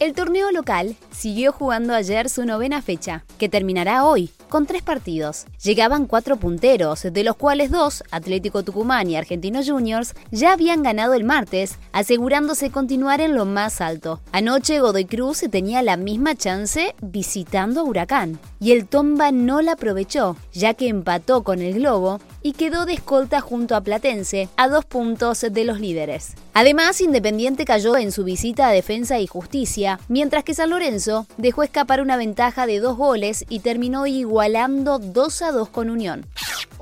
El torneo local siguió jugando ayer su novena fecha, que terminará hoy, con tres partidos. Llegaban cuatro punteros, de los cuales dos, Atlético Tucumán y Argentinos Juniors, ya habían ganado el martes, asegurándose continuar en lo más alto. Anoche Godoy Cruz tenía la misma chance visitando a Huracán, y el Tomba no la aprovechó, ya que empató con el Globo y quedó de escolta junto a Platense, a dos puntos de los líderes. Además, Independiente cayó en su visita a Defensa y Justicia, mientras que San Lorenzo dejó escapar una ventaja de dos goles y terminó igualando 2 a 2 con Unión.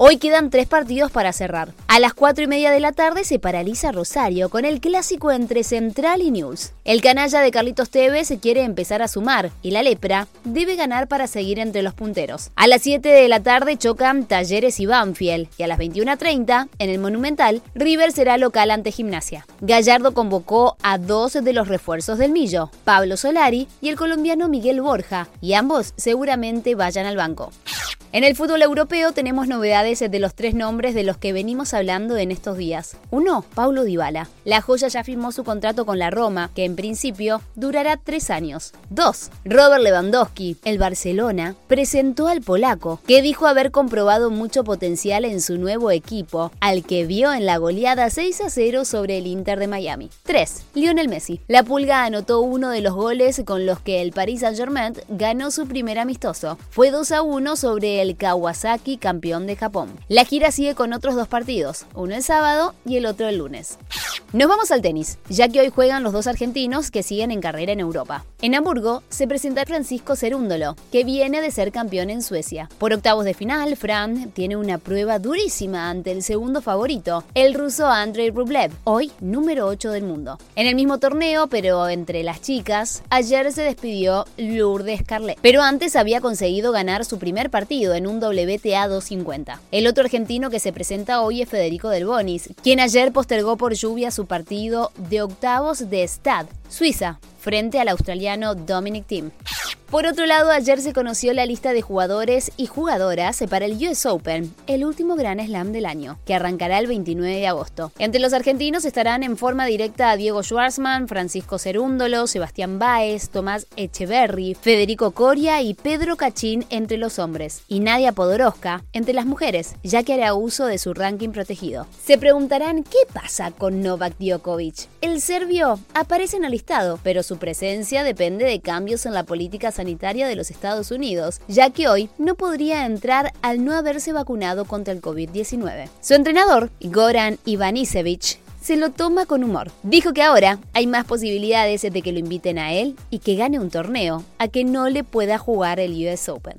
Hoy quedan tres partidos para cerrar. A las 4 y media de la tarde se paraliza Rosario con el clásico entre Central y News. El canalla de Carlitos Tevez quiere empezar a sumar y la lepra debe ganar para seguir entre los punteros. A las 7 de la tarde chocan Talleres y Banfield y a las 21.30 en el Monumental River será local ante Gimnasia. Gallardo convocó a dos de los refuerzos del Millo, Pablo Solari y el colombiano Miguel Borja, y ambos seguramente vayan al banco. En el fútbol europeo tenemos novedades de los tres nombres de los que venimos hablando en estos días. Uno, Paulo Dybala. La joya ya firmó su contrato con la Roma, que en principio durará tres años. Dos, Robert Lewandowski. El Barcelona presentó al polaco, que dijo haber comprobado mucho potencial en su nuevo equipo, al que vio en la goleada 6 a 0 sobre el Inter de Miami. 3. Lionel Messi. La Pulga anotó uno de los goles con los que el Paris Saint-Germain ganó su primer amistoso. Fue 2 a 1 sobre el Kawasaki campeón de Japón. La gira sigue con otros dos partidos, uno el sábado y el otro el lunes. Nos vamos al tenis, ya que hoy juegan los dos argentinos que siguen en carrera en Europa. En Hamburgo se presenta Francisco Cerúndolo, que viene de ser campeón en Suecia. Por octavos de final, Fran tiene una prueba durísima ante el segundo favorito, el ruso Andrei Rublev, hoy número 8 del mundo. En el mismo torneo, pero entre las chicas, ayer se despidió Lourdes Carlet, pero antes había conseguido ganar su primer partido en un WTA 250. El otro argentino que se presenta hoy es Federico Del Bonis, quien ayer postergó por lluvia su partido de octavos de Stad, Suiza, frente al australiano Dominic Thiem. Por otro lado, ayer se conoció la lista de jugadores y jugadoras para el US Open, el último gran slam del año, que arrancará el 29 de agosto. Entre los argentinos estarán en forma directa Diego Schwartzman, Francisco Cerúndolo, Sebastián Báez, Tomás Echeverry, Federico Coria y Pedro Cachín entre los hombres, y Nadia Podoroska entre las mujeres, ya que hará uso de su ranking protegido. Se preguntarán qué pasa con Novak Djokovic. El serbio aparece en el listado, pero su presencia depende de cambios en la política sanitaria de los Estados Unidos, ya que hoy no podría entrar al no haberse vacunado contra el COVID-19. Su entrenador, Goran Ivanisevic, se lo toma con humor. Dijo que ahora hay más posibilidades de que lo inviten a él y que gane un torneo, a que no le pueda jugar el US Open.